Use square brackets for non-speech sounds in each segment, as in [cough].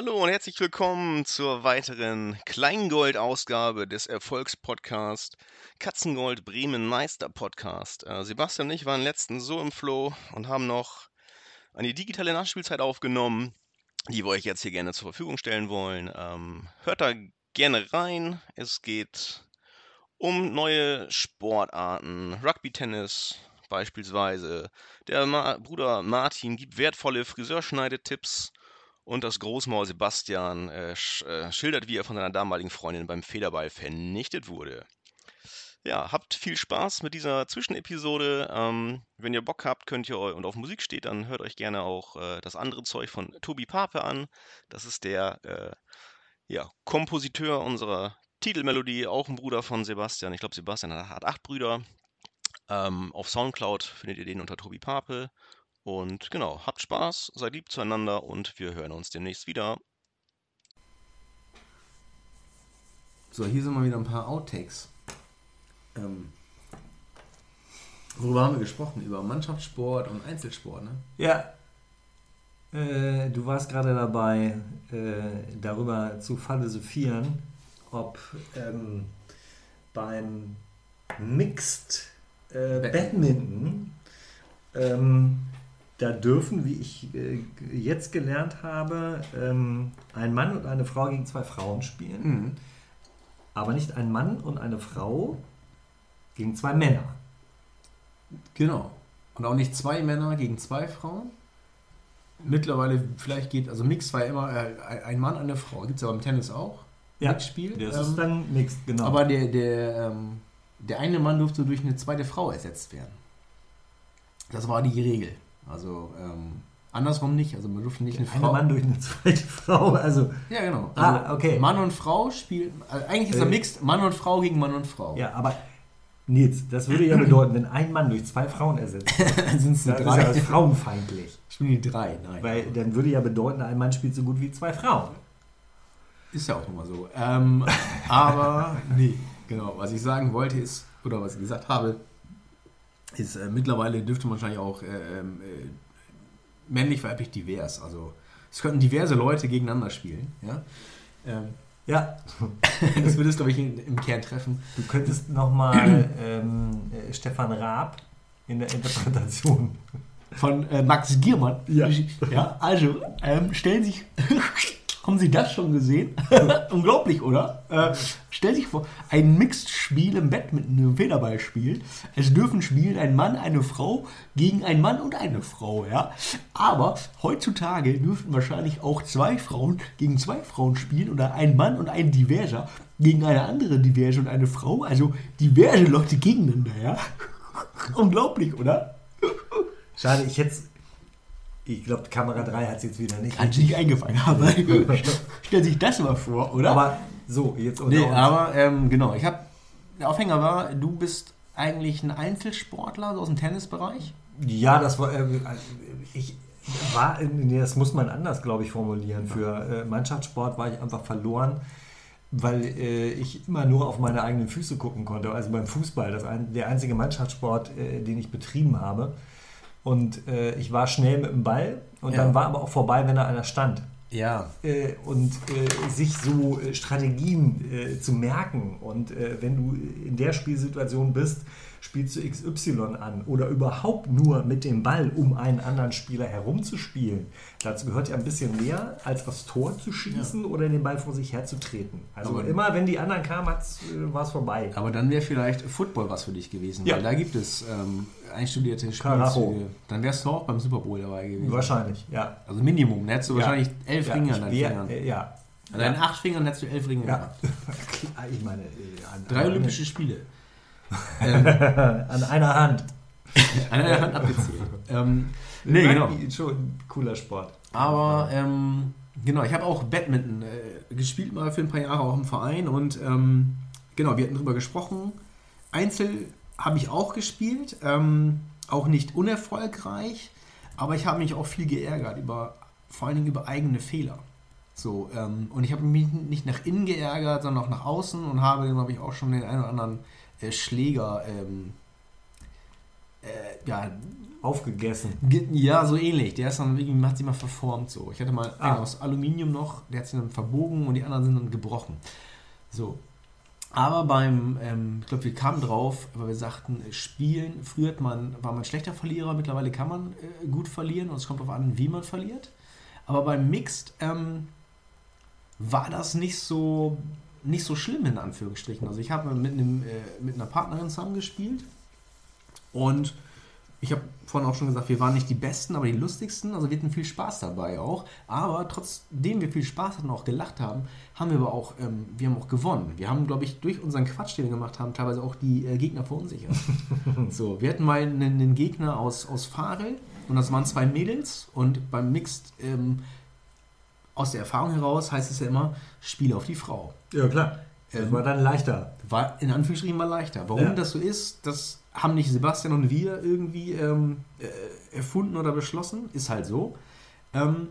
Hallo und herzlich willkommen zur weiteren Kleingold-Ausgabe des Erfolgspodcasts Katzengold Bremen Meister Podcast. Äh, Sebastian und ich waren letzten so im Flow und haben noch eine digitale Nachspielzeit aufgenommen, die wir euch jetzt hier gerne zur Verfügung stellen wollen. Ähm, hört da gerne rein. Es geht um neue Sportarten, Rugby-Tennis beispielsweise. Der Ma Bruder Martin gibt wertvolle Friseurschneidetipps und das Großmaul Sebastian äh, sch äh, schildert, wie er von seiner damaligen Freundin beim Federball vernichtet wurde. Ja, habt viel Spaß mit dieser Zwischenepisode. Ähm, wenn ihr Bock habt, könnt ihr und auf Musik steht, dann hört euch gerne auch äh, das andere Zeug von Tobi Pape an. Das ist der äh, ja, Kompositeur unserer Titelmelodie, auch ein Bruder von Sebastian. Ich glaube, Sebastian hat acht Brüder. Ähm, auf Soundcloud findet ihr den unter Tobi Pape. Und genau, habt Spaß, seid lieb zueinander und wir hören uns demnächst wieder. So, hier sind mal wieder ein paar Outtakes. Ähm, worüber haben wir gesprochen? Über Mannschaftssport und Einzelsport, ne? Ja. Äh, du warst gerade dabei, äh, darüber zu philosophieren, ob ähm, beim Mixed äh, Badminton ähm, da dürfen, wie ich äh, jetzt gelernt habe, ähm, ein Mann und eine Frau gegen zwei Frauen spielen. Mhm. Aber nicht ein Mann und eine Frau gegen zwei Männer. Genau. Und auch nicht zwei Männer gegen zwei Frauen. Mittlerweile vielleicht geht, also Mix war immer äh, ein Mann, eine Frau. Gibt es aber im Tennis auch. Ja, Mixspiel. Das ähm, ist dann Mixed, genau. Aber der, der, ähm, der eine Mann durfte durch eine zweite Frau ersetzt werden. Das war die Regel. Also ähm, andersrum nicht. Also man durfte nicht eine Frau. Ein Mann durch eine zweite [laughs] Frau. Also ja, genau. Ah, also ah, okay. Mann und Frau spielen. Also eigentlich ist er äh, mixed Mann und Frau gegen Mann und Frau. Ja, aber Nils, das würde ja [laughs] bedeuten, wenn ein Mann durch zwei Frauen ersetzt [laughs] dann sind es drei. Das ist ja frauenfeindlich. Spielen die drei, nein. Weil dann würde ja bedeuten, ein Mann spielt so gut wie zwei Frauen. Ist ja auch immer so. Ähm, aber nee, genau. Was ich sagen wollte ist, oder was ich gesagt habe, ist äh, mittlerweile dürfte man wahrscheinlich auch äh, ähm, äh, männlich, weiblich divers. Also es könnten diverse Leute gegeneinander spielen. Ja. Ähm, ja. [laughs] das würde es, glaube ich, in, im Kern treffen. Du könntest nochmal [clears throat] ähm, äh, Stefan Raab in der Interpretation. Von äh, Max Giermann. Ja. ja also, ähm, stellen sich [laughs] haben Sie das schon gesehen? [laughs] Unglaublich, oder? Äh, stell sich vor, ein Mixed-Spiel im Bett mit einem Federballspiel. Es dürfen spielen ein Mann, eine Frau gegen einen Mann und eine Frau, ja. Aber heutzutage dürften wahrscheinlich auch zwei Frauen gegen zwei Frauen spielen oder ein Mann und ein Diverser gegen eine andere Diverse und eine Frau. Also diverse Leute gegeneinander, ja. [laughs] Unglaublich, oder? Schade, ich hätte ich glaube, Kamera 3 hat es jetzt wieder nicht. Hat sich nicht eingefallen. Aber stell sich das mal vor, oder? Aber so, jetzt Nee, uns. aber ähm, genau. Ich habe. Der Aufhänger war, du bist eigentlich ein Einzelsportler so aus dem Tennisbereich? Ja, das war. Äh, ich war. Nee, das muss man anders, glaube ich, formulieren. Für äh, Mannschaftssport war ich einfach verloren weil äh, ich immer nur auf meine eigenen Füße gucken konnte. Also beim Fußball, das ein, der einzige Mannschaftssport, äh, den ich betrieben habe. Und äh, ich war schnell mit dem Ball und ja. dann war aber auch vorbei, wenn da einer stand. Ja. Äh, und äh, sich so äh, Strategien äh, zu merken. Und äh, wenn du in der Spielsituation bist, spielst du XY an oder überhaupt nur mit dem Ball, um einen anderen Spieler herumzuspielen. Dazu gehört ja ein bisschen mehr, als aufs Tor zu schießen ja. oder den Ball vor sich herzutreten. Also aber immer, wenn die anderen kamen, äh, war es vorbei. Aber dann wäre vielleicht Football was für dich gewesen, ja. weil da gibt es ähm, einstudierte Spielzüge. Dann wärst du auch beim Super Bowl dabei gewesen. Wahrscheinlich, ja. Also Minimum, dann hättest du ja. wahrscheinlich elf Ringe an deinen Fingern. Äh, ja. An deinen acht Fingern hättest du elf Ringe. Ja. [laughs] ich meine, äh, Drei Olympische Spiele. Ähm, [laughs] an einer Hand. an einer Hand abgezählt. ähm, nee, genau. Schon ein cooler Sport. Aber ähm, genau, ich habe auch Badminton äh, gespielt mal für ein paar Jahre auch im Verein und ähm, genau, wir hatten darüber gesprochen. Einzel habe ich auch gespielt, ähm, auch nicht unerfolgreich, aber ich habe mich auch viel geärgert über vor allen Dingen über eigene Fehler. So, ähm, und ich habe mich nicht nach innen geärgert, sondern auch nach außen und habe, glaube ich, auch schon den einen oder anderen äh, Schläger ähm, äh, ja, aufgegessen. Ja, so ähnlich. Der ist dann irgendwie, hat sich mal verformt so. Ich hatte mal Ah. einen aus Aluminium noch, der hat sich dann verbogen und die anderen sind dann gebrochen. So. Aber beim, ähm, ich glaube, wir kamen drauf, weil wir sagten, äh, Spielen, früher hat man, war man schlechter Verlierer, mittlerweile kann man äh, gut verlieren und es kommt darauf an, wie man verliert. Aber beim Mixed ähm, war das nicht so, nicht so schlimm in Anführungsstrichen. Also ich habe mit, einem, äh, mit einer Partnerin zusammen gespielt und ich habe vorhin auch schon gesagt, wir waren nicht die Besten, aber die lustigsten. Also wir hatten viel Spaß dabei auch. Aber trotzdem wir viel Spaß hatten und auch gelacht haben, haben wir aber auch, ähm, wir haben auch gewonnen. Wir haben, glaube ich, durch unseren Quatsch, den wir gemacht haben, teilweise auch die äh, Gegner verunsichert. [laughs] so, wir hatten mal einen, einen Gegner aus, aus Farel und das waren zwei Mädels und beim Mixed ähm, aus der Erfahrung heraus heißt es ja immer, Spiel auf die Frau. Ja, klar. Ähm, war dann leichter. War in Anführungsstrichen mal leichter. Warum Ja. das so ist, das haben nicht Sebastian und wir irgendwie ähm, äh, erfunden oder beschlossen. Ist halt so. Ähm,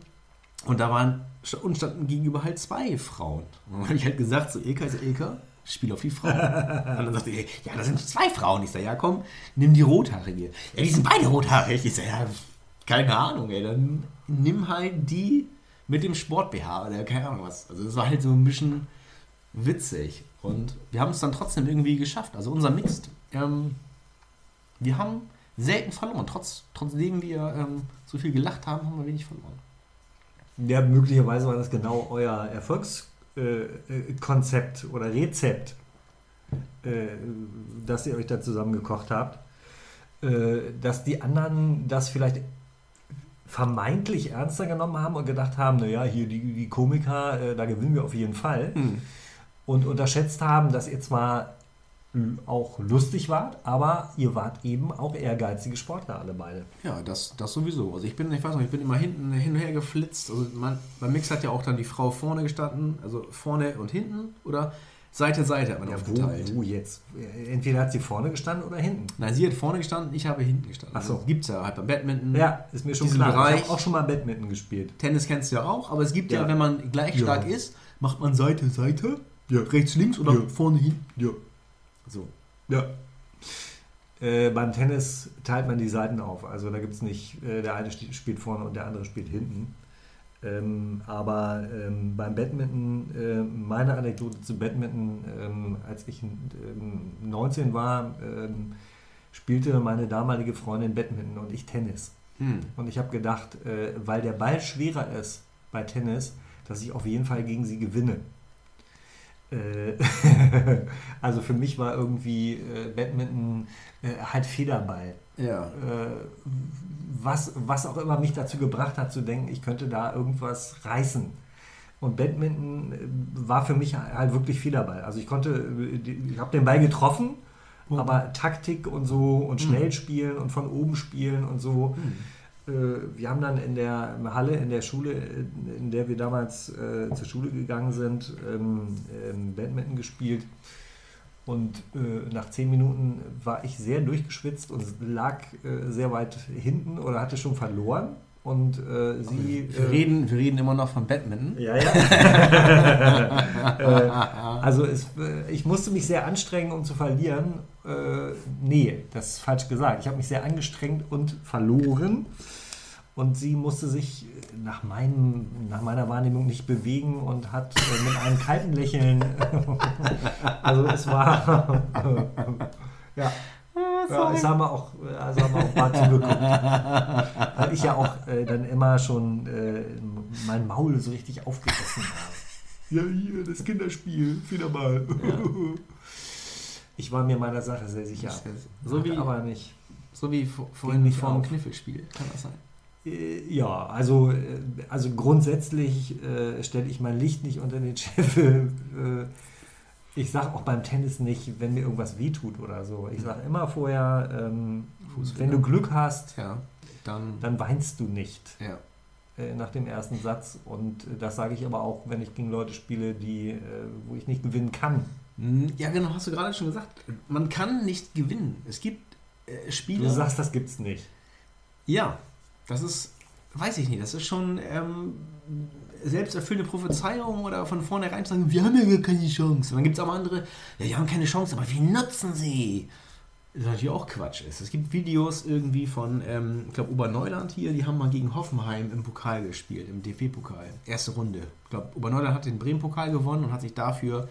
und da waren uns standen gegenüber halt zwei Frauen. Und dann habe ich halt gesagt, so Ilka ist Ilka, spiel auf die Frau. [laughs] und dann sagte er, ja, das sind zwei Frauen. Ich sage, ja komm, nimm die rothaarige. Ja, die sind beide rothaarig. Ich sage, ja, keine Ahnung, ey, dann nimm halt die mit dem Sport-BH oder keine Ahnung was. Also das war halt so ein bisschen witzig. Und wir haben es dann trotzdem irgendwie geschafft. Also unser Mixed, ähm, wir haben selten verloren. Trotz, trotzdem wir ähm, so viel gelacht haben, haben wir wenig verloren. Ja, möglicherweise war das genau euer Erfolgskonzept äh, Konzept oder Rezept, äh, das ihr euch da zusammengekocht habt. Äh, dass die anderen das vielleicht vermeintlich ernster genommen haben und gedacht haben, naja, hier die, die Komiker, äh, da gewinnen wir auf jeden Fall. Und unterschätzt haben, dass ihr zwar auch lustig wart, aber ihr wart eben auch ehrgeizige Sportler, alle beide. Ja, das, das sowieso. Also ich bin, ich weiß noch, ich bin immer hinten hin und her geflitzt. Also man, beim Mix hat ja auch dann die Frau vorne gestanden, also vorne und hinten oder Seite Seite hat man Ja, aufgeteilt. wo, wo jetzt? Entweder hat sie vorne gestanden oder hinten. Nein, sie hat vorne gestanden, ich habe hinten gestanden. Ach so. Also, gibt's ja halt beim Badminton. Ja, ist mir schon klar. Bereich- Ich habe auch schon mal Badminton gespielt. Tennis kennst du ja auch, aber es gibt ja, Ja. wenn man gleich Ja. stark ist, macht man Seite, Seite, Ja. rechts, links oder vorne, hinten. Ja. So. Ja. Äh, beim Tennis teilt man die Seiten auf. Also da gibt es nicht, äh, der eine spielt vorne und der andere spielt hinten. Ähm, aber ähm, beim Badminton, äh, meine Anekdote zu Badminton, ähm, als ich ähm, 19 war, ähm, spielte meine damalige Freundin Badminton und ich Tennis. Hm. Und ich habe gedacht, äh, weil der Ball schwerer ist bei Tennis, dass ich auf jeden Fall gegen sie gewinne. Äh, [laughs] also für mich war irgendwie äh, Badminton äh, halt Federball. Ja. Was, was auch immer mich dazu gebracht hat zu denken, ich könnte da irgendwas reißen. Und Badminton war für mich halt wirklich Federball. Also ich konnte, ich habe den Ball getroffen, Mhm. aber Taktik und so und Mhm. schnell spielen und von oben spielen und so. Äh, Wir haben dann in der Halle, in der Schule, in der wir damals äh, zur Schule gegangen sind, ähm, ähm, Badminton gespielt. Und äh, nach zehn Minuten war ich sehr durchgeschwitzt und lag äh, sehr weit hinten oder hatte schon verloren. Und äh, sie. Wir äh, reden, wir reden immer noch von Badminton. ja, ja. [laughs] äh, also es, äh, ich musste mich sehr anstrengen, um zu verlieren. Äh, nee, das ist falsch gesagt. Ich habe mich sehr angestrengt und verloren. Und sie musste sich nach, meinem, nach meiner Wahrnehmung nicht bewegen und hat äh, mit einem kalten Lächeln. [laughs] also es war. [laughs] ja. Ja, es haben wir auch, äh, es haben wir auch mal zugeguckt. Weil ich ja auch äh, dann immer schon äh, mein Maul so richtig aufgerissen habe. Ja, hier, das Kinderspiel, wieder mal. [laughs] Ich war mir meiner Sache sehr sicher. So wie, aber nicht. so wie vor- vorhin nicht vor dem. Kniffelspiel. Kann das sein? Äh, Ja, also, äh, also grundsätzlich äh, stelle ich mein Licht nicht unter den [laughs] Scheffel. Äh, ich sage auch beim Tennis nicht, wenn mir irgendwas wehtut oder so. Ich sage immer vorher, ähm, wenn du Glück hast, Ja. Dann. dann weinst du nicht ja. Äh, nach dem ersten Satz. Und äh, das sage ich aber auch, wenn ich gegen Leute spiele, die, äh, wo ich nicht gewinnen kann. Hm, Ja, genau, hast du gerade schon gesagt. Man kann nicht gewinnen. Es gibt äh, Spiele. Du sagst, das gibt's nicht. Ja, das ist, weiß ich nicht, das ist schon ähm, selbsterfüllende Prophezeiung oder von vornherein zu sagen, wir haben ja gar keine Chance. Und dann gibt es auch andere, ja, wir haben keine Chance, aber wir nutzen sie. Das natürlich auch Quatsch ist. Es gibt Videos irgendwie von, ähm, ich glaube, Oberneuland hier, die haben mal gegen Hoffenheim im Pokal gespielt, im DFB-Pokal. Erste Runde. Ich glaube, Oberneuland hat den Bremen-Pokal gewonnen und hat sich dafür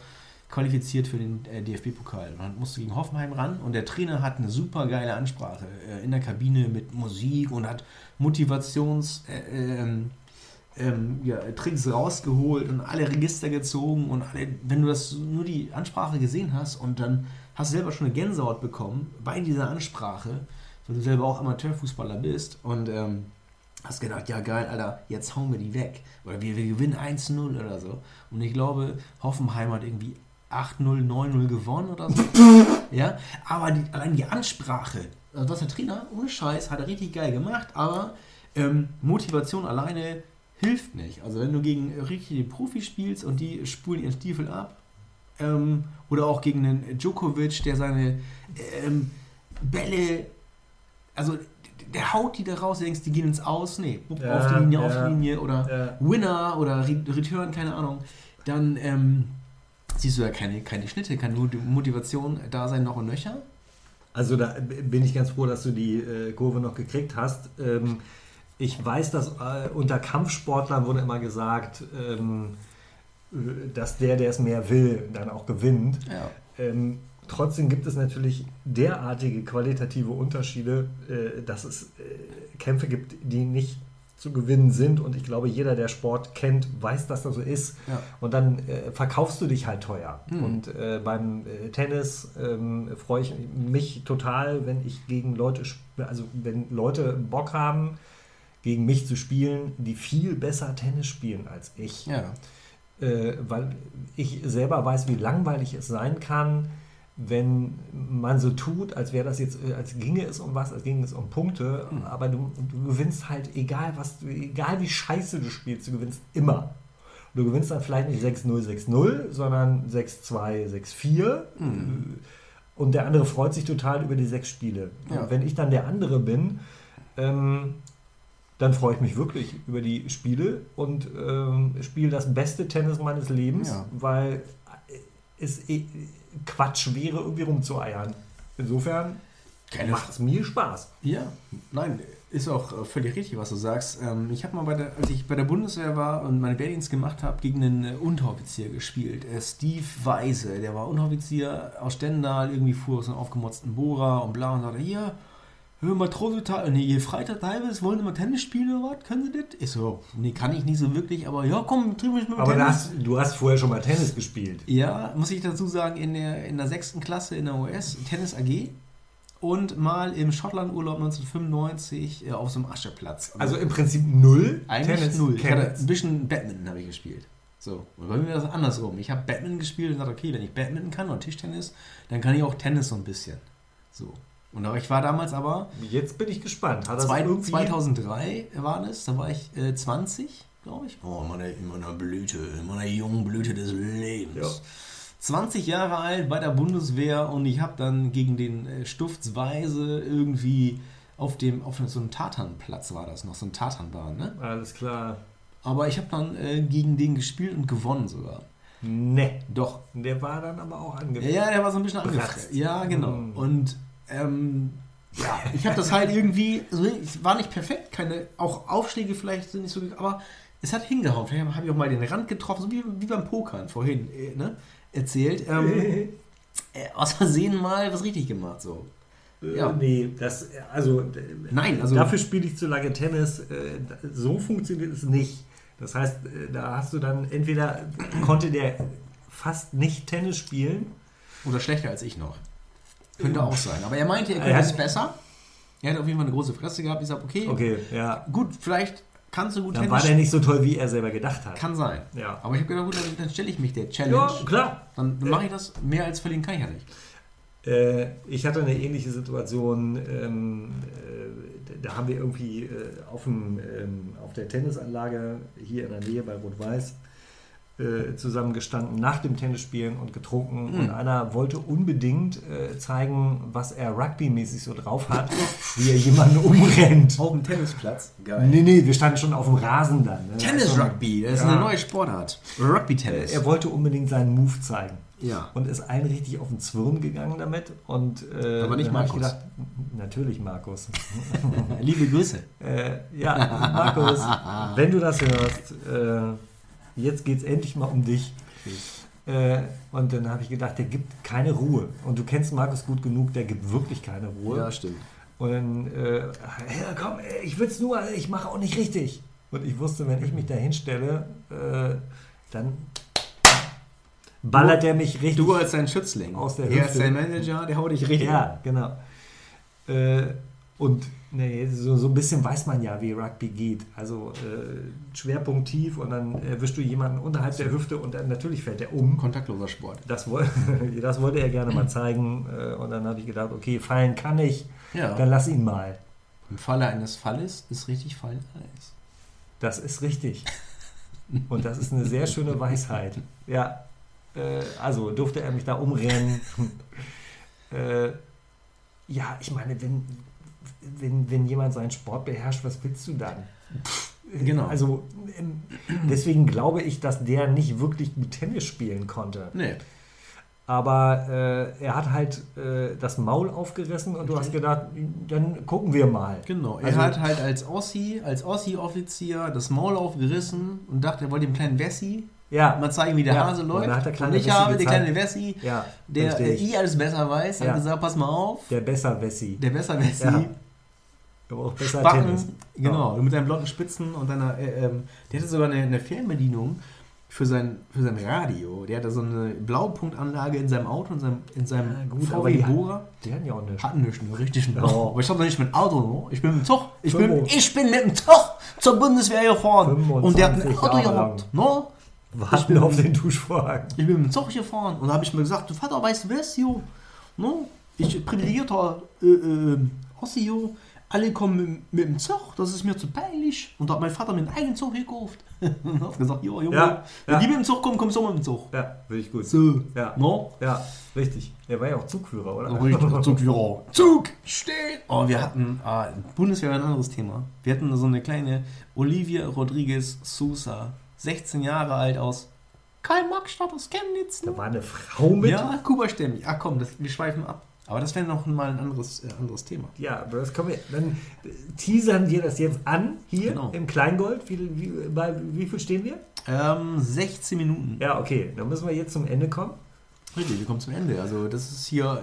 qualifiziert für den äh, DFB-Pokal. Man musste gegen Hoffenheim ran und der Trainer hat eine super geile Ansprache äh, in der Kabine mit Musik und hat Motivations... Äh, ähm, ähm, ja, Tricks rausgeholt und alle Register gezogen und alle, wenn du das nur die Ansprache gesehen hast und dann hast du selber schon eine Gänsehaut bekommen bei dieser Ansprache, weil du selber auch Amateurfußballer bist und ähm, hast gedacht, ja geil, Alter, jetzt hauen wir die weg. Oder wir, wir gewinnen 1-0 oder so. Und ich glaube, Hoffenheim hat irgendwie 8-0, 9-0 gewonnen oder so. [laughs] ja, aber die, allein die Ansprache, also was der Trainer, ohne Scheiß, hat er richtig geil gemacht, aber ähm, Motivation alleine hilft nicht. Also wenn du gegen richtige Profis spielst und die spulen ihren Stiefel ab, ähm, oder auch gegen einen Djokovic, der seine ähm, Bälle, also der haut die da raus, denkst, die gehen ins Aus, nee, ja, auf die Linie, ja, auf die Linie oder ja. Winner oder Return, keine Ahnung, dann ähm, siehst du ja keine, keine Schnitte, keine Motivation da sein noch und nöcher. Also da bin ich ganz froh, dass du die äh, Kurve noch gekriegt hast. Ähm, ich weiß, dass äh, unter Kampfsportlern wurde immer gesagt, ähm, dass der, der es mehr will, dann auch gewinnt. Ja. Ähm, trotzdem gibt es natürlich derartige qualitative Unterschiede, äh, dass es äh, Kämpfe gibt, die nicht zu gewinnen sind. Und ich glaube, jeder, der Sport kennt, weiß, dass das so ist. Ja. Und dann äh, verkaufst du dich halt teuer. Mhm. Und äh, beim äh, Tennis ähm, freue ich mich total, wenn ich gegen Leute, also wenn Leute Bock haben, gegen mich zu spielen, die viel besser Tennis spielen als ich. Ja. Äh, weil ich selber weiß, wie langweilig es sein kann, wenn man so tut, als wäre das jetzt, äh, als ginge es um was, als ginge es um Punkte, mhm. aber du, du, gewinnst halt, egal was du, egal wie scheiße du spielst, du gewinnst immer. Du gewinnst dann vielleicht nicht 6-0, 6-0, sondern 6-2, 6-4. Mhm. Und der andere freut sich total über die sechs Spiele. Ja. Und wenn ich dann der andere bin, ähm, dann freue ich mich wirklich über die Spiele und ähm, spiele das beste Tennis meines Lebens, ja. weil es eh Quatsch wäre, irgendwie rumzueiern. Insofern macht es mir Spaß. Ja, nein, ist auch äh, völlig richtig, was du sagst. Ähm, ich habe mal, bei der, als ich bei der Bundeswehr war und meine Wehrdienst gemacht habe, gegen einen äh, Unteroffizier gespielt. Äh, Steve Weise, der war Unteroffizier aus Stendal, irgendwie fuhr aus einem aufgemotzten Bohrer und bla und sagte, hier, Hör mal, Matrosenteil, nee, ihr Freitag teilweise wollen immer Tennis spielen oder was? Können Sie das? Ich so, nee, kann ich nicht so wirklich, aber ja, komm, trieb mich mit aber Tennis. Aber du hast vorher schon mal Tennis gespielt. Ja, muss ich dazu sagen, in der, in der sechsten Klasse in der US, Tennis AG und mal im Schottlandurlaub 1995 äh, auf so einem Ascheplatz. Also im Prinzip null? Eigentlich Tennis, null. Ein bisschen Badminton habe ich gespielt. So, und bei mir war das andersrum. Ich habe Badminton gespielt und dachte, okay, wenn ich Badminton kann oder Tischtennis, dann kann ich auch Tennis so ein bisschen. So. Und ich war damals aber. Jetzt bin ich gespannt. Hat zwei, 2003 war das, da war ich äh, 20, glaube ich. Oh, in meiner, in meiner Blüte, in meiner jungen Blüte des Lebens. Ja. 20 Jahre alt bei der Bundeswehr und ich habe dann gegen den äh, Stiftsweise irgendwie auf dem, auf so einem Tatanplatz war das noch, so ein Tatanbahn, ne? Alles klar. Aber ich habe dann äh, gegen den gespielt und gewonnen sogar. Ne. Doch. Der war dann aber auch angefressen. Ja, der war so ein bisschen angefressen. Ja, genau. Mm. Und ähm, ja, ich habe das halt irgendwie, also es war nicht perfekt, keine, auch Aufschläge vielleicht sind nicht so, aber es hat hingehauen. Vielleicht habe ich auch mal den Rand getroffen, so wie, wie beim Pokern vorhin äh, ne, erzählt. Ähm, [laughs] äh, aus Versehen mal was richtig gemacht, so. Äh, ja. Nee, das, also, Nein, also dafür spiele ich zu lange Tennis. Äh, so funktioniert es nicht. Das heißt, da hast du dann entweder konnte der fast nicht Tennis spielen. Oder schlechter als ich noch. Könnte auch sein. Aber er meinte, er könnte es besser. Er hat auf jeden Fall eine große Fresse gehabt. Ich sage, okay, okay ja. gut, vielleicht kannst du gut Dann Tennis war der nicht so toll, wie er selber gedacht hat. Kann sein. Ja. Aber ich habe gedacht, gut, dann, dann stelle ich mich der Challenge. Ja, klar. Dann, mache ich das. Mehr als verlieren kann ich ja nicht. Äh, ich hatte eine ähnliche Situation. Ähm, äh, da haben wir irgendwie äh, auf, dem, ähm, auf der Tennisanlage hier in der Nähe bei Rot-Weiß äh, zusammengestanden nach dem Tennisspielen und getrunken. Mhm. Und einer wollte unbedingt äh, zeigen, was er rugby-mäßig so drauf hat, wie er jemanden umrennt. Auf dem Tennisplatz? Geil. Nee, nee, wir standen schon auf dem Rasen dann. Ne? Tennis-Rugby, das ist ja. eine neue Sportart. Rugby-Tennis. Er wollte unbedingt seinen Move zeigen. Ja. und ist allen richtig auf den Zwirn gegangen damit. Und, äh, Aber nicht hab ich Markus. Gedacht, natürlich Markus. [laughs] Liebe Grüße. äh, ja, Markus, wenn du das hörst, äh, jetzt geht es endlich mal um dich. Äh, und dann habe ich gedacht, der gibt keine Ruhe. Und du kennst Markus gut genug, der gibt wirklich keine Ruhe. Ja, stimmt. Und dann, äh, ja, komm, ich will's nur, ich mache auch nicht richtig. Und ich wusste, wenn ich mich da hinstelle, äh, dann ballert er mich richtig. Du als sein Schützling. Aus der Er Hüfte. ist sein Manager, der haut dich richtig. Ja, genau. Äh, und nee, so, so ein bisschen weiß man ja, wie Rugby geht. Also äh, Schwerpunkt tief und dann erwischst du jemanden unterhalb der Hüfte und dann natürlich fällt er um. Kontaktloser Sport. Das, woll [laughs] das wollte er gerne mal zeigen. Äh, und dann habe ich gedacht, okay, fallen kann ich, Ja. dann lass ihn mal. Im Falle eines Falles ist richtig fallen alles. Das ist richtig. Und das ist eine sehr schöne Weisheit. Ja, äh, also durfte er mich da umrennen. [laughs] äh, ja, ich meine, wenn, wenn, wenn jemand seinen Sport beherrscht, was willst du dann? Genau. Also ähm, deswegen glaube ich, dass der nicht wirklich gut Tennis spielen konnte. Nee. Aber äh, er hat halt äh, das Maul aufgerissen und du hast gedacht, dann gucken wir mal. Genau. Er Also- hat halt als Ossi, als Ossi-Offizier das Maul aufgerissen und dachte, er wollte dem kleinen Wessi Ja, mal zeigen, wie der Ja. Hase Und läuft. kleine und ich Wessi habe der gezeigt- kleine Wessi, ja, der eh alles besser weiß, Ja. hat gesagt, pass mal auf, der besser Wessi. der besser Wessi, Ja. Aber auch besser Backen, Tennis. genau, mit seinen blonden Spitzen und deiner, äh, ähm, der hatte sogar eine, eine Fernbedienung für sein, für sein Radio. Der hatte so eine Blaupunktanlage in seinem Auto, in seinem, in seinem Ja, gut, aber VW Bora. Die hatten ja auch nicht. Hatten nicht nur richtig Ja. oh. Aber ich habe noch nicht mit dem Auto, no? ich bin mit dem Zug. Ich bin, ich bin mit dem Zug zur Bundeswehr gefahren. Und der hat ein 25 Auto gehabt. No? Warten bin- auf den Duschvorhang. Ich bin mit dem Zug gefahren und da habe ich mir gesagt, du Vater, weißt du was, jo? No? Ich privilegierter äh, äh, Ossi, jo. Alle kommen mit, mit dem Zug, das ist mir zu peinlich. Und da hat mein Vater mir einen eigenen Zug gekauft. [laughs] und hat gesagt, jo, Junge, Ja, wenn ja. die mit dem Zug kommen, kommst du auch mit dem Zug. Ja, finde ich gut. So. Ja. No? Ja, richtig. Er war ja auch Zugführer, oder? Richtig, [laughs] Zugführer. Zug steht. Oh, wir hatten, ah, Bundeswehr war ein anderes Thema. Wir hatten so eine kleine Olivia Rodriguez Sousa, 16 Jahre alt aus Karl-Marx-Stadt aus Chemnitz. ne? Da war eine Frau mit. Ja, Kuba-stämmig. Ah, komm, das, wir schweifen ab. Aber das wäre noch mal ein anderes, äh, anderes Thema. Ja, aber das können wir. Dann teasern wir das jetzt an hier Genau. im Kleingold. Wie, wie, bei wie viel stehen wir? Ähm, 16 Minuten. Ja, okay. Dann müssen wir jetzt zum Ende kommen. Richtig, wir kommen zum Ende. Also, das ist hier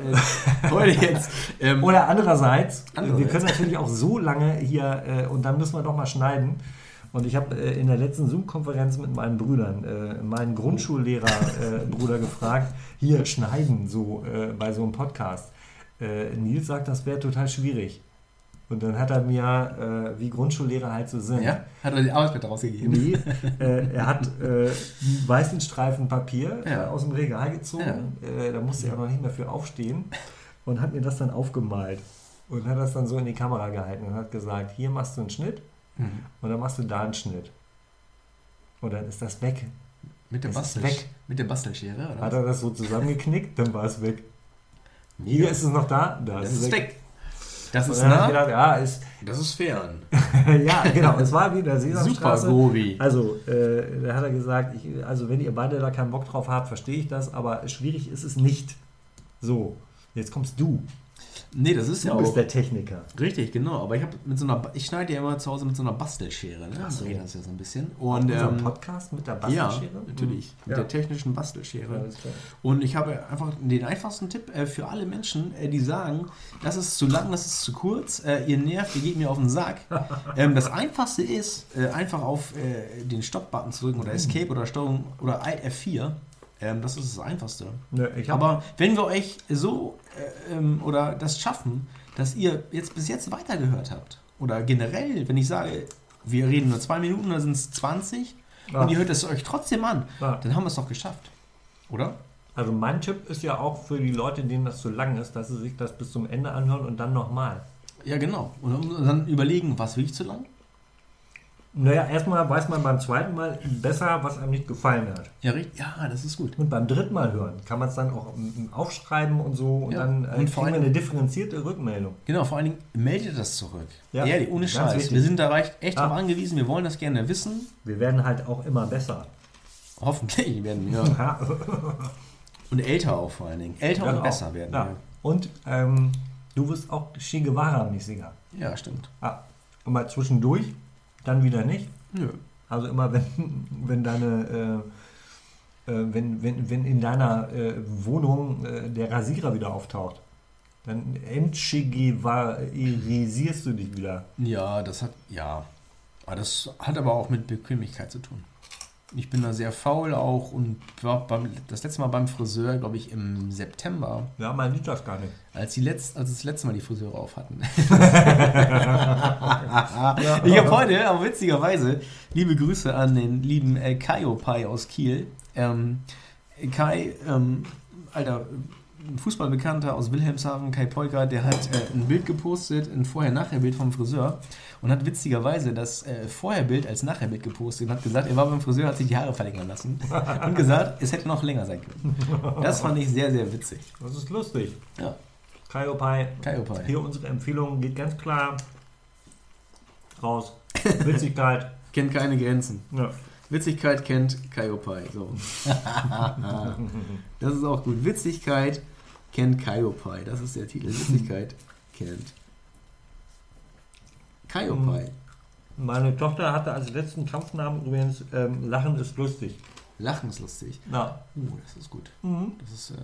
äh, heute [laughs] jetzt. Ähm, Oder andererseits, Andererseits. wir können natürlich auch so lange hier äh, und dann müssen wir doch mal schneiden. Und ich habe äh, in der letzten Zoom-Konferenz mit meinen Brüdern, äh, meinen Grundschullehrer-Bruder äh, gefragt, hier schneiden so äh, bei so einem Podcast. Äh, Nils sagt, das wäre total schwierig. Und dann hat er mir, äh, wie Grundschullehrer halt so sind, ja, hat er die Arbeitsblätter rausgegeben. Nee, äh, er hat äh, einen weißen Streifen Papier Ja. äh, aus dem Regal gezogen. Äh, da musste er noch nicht mehr für aufstehen und hat mir das dann aufgemalt und hat das dann so in die Kamera gehalten und hat gesagt, hier machst du einen Schnitt Mhm. und dann machst du da einen Schnitt. Und dann ist das weg. Mit der Bastel, weg. Mit der Bastelschere, oder? Hat er das so zusammengeknickt, dann war es weg. Hier ist es noch da, da das ist es weg. Das ist nah. gedacht, ja, ist, Das ist fern. [laughs] ja, genau, es war wieder Super. Gobi. Also, äh, da hat er gesagt, ich, also wenn ihr beide da keinen Bock drauf habt, verstehe ich das, aber schwierig ist es nicht. So, jetzt kommst du. Nee, das ist ja Du bist auch. der Techniker. Richtig, genau. Aber ich habe mit so einer, ich schneide ja immer zu Hause mit so einer Bastelschere. Ne? So. Drehe das ja so ein bisschen. Und Und unser ähm, Podcast mit der ja, Bastelschere? natürlich. Mit Ja. der technischen Bastelschere. Ja. Und ich habe einfach den einfachsten Tipp äh, für alle Menschen, äh, die sagen, das ist zu lang, das ist zu kurz, äh, ihr nervt, ihr geht mir auf den Sack. [laughs] ähm, das einfachste ist, äh, einfach auf äh, den Stopp-Button zu drücken oder Escape oder Steuerung oder Alt F4. Ähm, das ist das einfachste. Nö, Aber wenn wir euch so äh, ähm, oder das schaffen, dass ihr jetzt bis jetzt weitergehört habt, oder generell, wenn ich sage, wir reden nur zwei Minuten, dann sind es 20, Ja. und ihr hört es euch trotzdem an, Ja. dann haben wir es doch geschafft. Oder? also mein Tipp ist ja auch für die Leute, denen das zu lang ist, dass sie sich das bis zum Ende anhören und dann nochmal. Ja, genau. Und dann überlegen, was will ich zu lang? Naja, erstmal weiß man beim zweiten Mal besser, was einem nicht gefallen hat. Ja, richtig. Ja, das ist gut. Und beim dritten Mal hören kann man es dann auch mm, aufschreiben und so und Ja, dann äh, und vor wir allem- eine differenzierte Rückmeldung. Genau, vor allen Dingen meldet das zurück. Ja, Ehrlich, ohne Scheiß. wichtig. Wir sind da echt, Ja. drauf angewiesen. Wir wollen das gerne wissen. Wir werden halt auch immer besser. Hoffentlich werden wir. Ja. [laughs] Und älter auch vor allen Dingen. Älter und auch. besser werden. Ja. Und ähm, du wirst auch Che Guevara-mäßiger. Ja. ja, stimmt. Ja. Immer zwischendurch, dann wieder nicht. Nö. Also immer wenn, wenn deine äh, äh, wenn, wenn, wenn in deiner äh, Wohnung äh, der Rasierer wieder auftaucht, dann entchegevarisierst du dich wieder. Ja, das hat, ja. Aber das hat aber auch mit Bequemlichkeit zu tun. Ich bin da sehr faul auch und war beim, das letzte Mal beim Friseur, glaube ich, im September, Ja, man sieht das gar nicht. als, die letzt, als das letzte Mal die Friseure auf hatten. [laughs] Ich habe heute, aber witzigerweise, liebe Grüße an den lieben äh, Kaio Pai aus Kiel. Ähm, Kai, ähm, alter ein Fußballbekannter aus Wilhelmshaven, Kai Polka, der hat äh, ein Bild gepostet, ein Vorher-Nachher-Bild vom Friseur und hat witzigerweise das äh, Vorher-Bild als Nachher-Bild gepostet und hat gesagt, er war beim Friseur, hat sich die Haare verlängern lassen [laughs] und gesagt, es hätte noch länger sein können. Das fand ich sehr, sehr witzig. Das ist lustig. Ja, Kaiopai, Kai Pai. hier unsere Empfehlung geht ganz klar raus. Witzigkeit. [laughs] Kennt keine Grenzen. Ja. Witzigkeit kennt Kaiopai. So. [laughs] das ist auch gut. Witzigkeit kennt Kaiopai. Das ist der Titel. Witzigkeit kennt Kaiopai. Meine Tochter hatte als letzten Kampfnamen übrigens ähm, Lachen ist lustig. Lachen ist lustig. Ja. Uh, das ist gut. Mhm. Das ist äh,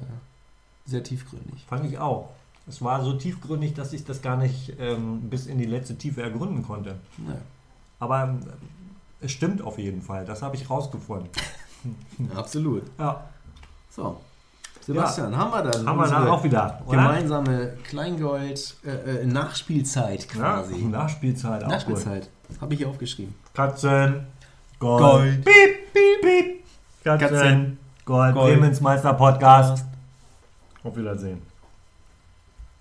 sehr tiefgründig. Fand ich auch. Es war so tiefgründig, dass ich das gar nicht ähm, bis in die letzte Tiefe ergründen konnte. Ja. Aber ähm, es stimmt auf jeden Fall. Das habe ich rausgefunden. [laughs] Absolut. Ja. So. Sebastian, haben wir dann Haben wir dann auch wieder. Oder? gemeinsame Kleingold äh, äh, Nachspielzeit Ja, quasi. Nachspielzeit. auch Nachspielzeit. Habe ich hier aufgeschrieben. Katzen. Gold. Gold. Piep, piep, piep. Katzen. Katzen. Gold. Gold. Bremens Meister Podcast. Auf Wiedersehen.